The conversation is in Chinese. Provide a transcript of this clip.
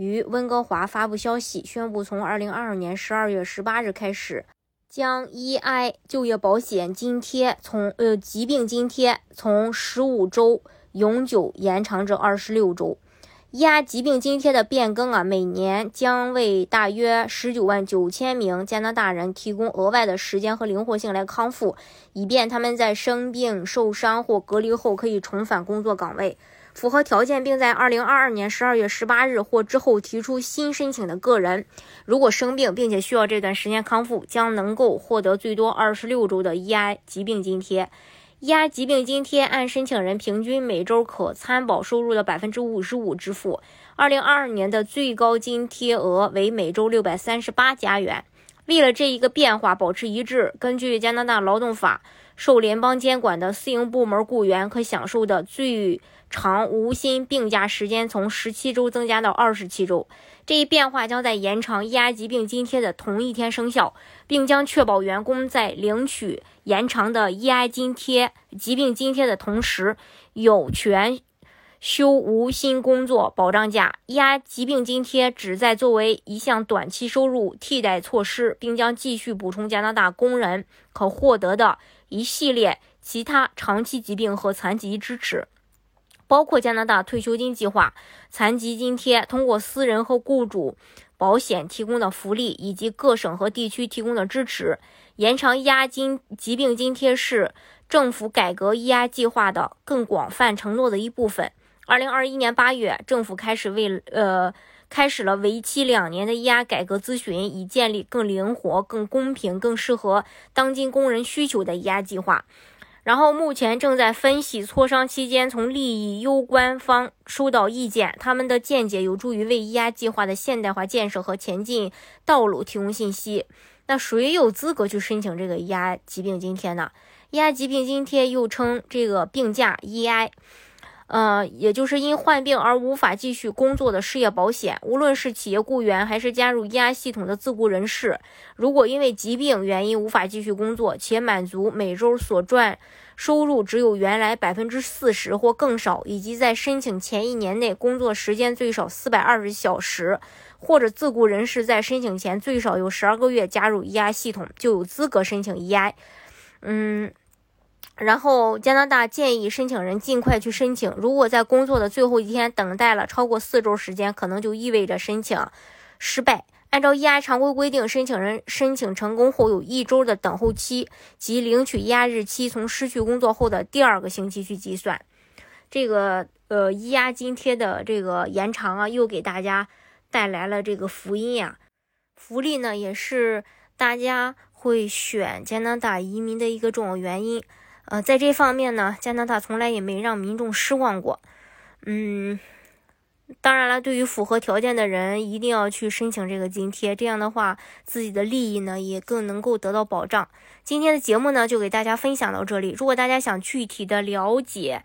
于温哥华发布消息，宣布从二零二二年十二月十八日开始，将 EI 就业保险津贴从呃疾病津贴从十五周永久延长至二十六周。EI 疾病津贴的变更啊，每年将为大约十九万九千名加拿大人提供额外的时间和灵活性来康复，以便他们在生病、受伤或隔离后可以重返工作岗位。符合条件并在二零二二年十二月十八日或之后提出新申请的个人，如果生病并且需要这段时间康复，将能够获得最多二十六周的 EI 疾病津贴。压疾病津贴按申请人平均每周可参保收入的百分之五十五支付。二零二二年的最高津贴额为每周六百三十八加元。为了这一个变化保持一致，根据加拿大劳动法，受联邦监管的私营部门雇员可享受的最长无薪病假时间从十七周增加到二十七周。这一变化将在延长 EI 疾病津贴的同一天生效，并将确保员工在领取延长的 EI 津贴疾病津贴的同时，有权。休无薪工作保障假压疾病津贴旨在作为一项短期收入替代措施，并将继续补充加拿大工人可获得的一系列其他长期疾病和残疾支持，包括加拿大退休金计划、残疾津贴、通过私人和雇主保险提供的福利，以及各省和地区提供的支持。延长 EI 金疾病津贴是政府改革压计划的更广泛承诺的一部分。二零二一年八月，政府开始为呃开始了为期两年的 EI 改革咨询，以建立更灵活、更公平、更适合当今工人需求的 EI 计划。然后目前正在分析磋商期间，从利益攸关方收到意见，他们的见解有助于为 EI 计划的现代化建设和前进道路提供信息。那谁有资格去申请这个 EI 疾病津贴呢？EI 疾病津贴又称这个病假 EI。呃，也就是因患病而无法继续工作的失业保险，无论是企业雇员还是加入 EI 系统的自雇人士，如果因为疾病原因无法继续工作，且满足每周所赚收入只有原来百分之四十或更少，以及在申请前一年内工作时间最少四百二十小时，或者自雇人士在申请前最少有十二个月加入 EI 系统，就有资格申请 EI。嗯。然后，加拿大建议申请人尽快去申请。如果在工作的最后一天等待了超过四周时间，可能就意味着申请失败。按照 EI 常规规定，申请人申请成功后有一周的等候期，即领取 EI 日期从失去工作后的第二个星期去计算。这个呃，EI 津贴的这个延长啊，又给大家带来了这个福音呀。福利呢，也是大家会选加拿大移民的一个重要原因。呃，在这方面呢，加拿大从来也没让民众失望过。嗯，当然了，对于符合条件的人，一定要去申请这个津贴，这样的话，自己的利益呢也更能够得到保障。今天的节目呢，就给大家分享到这里。如果大家想具体的了解，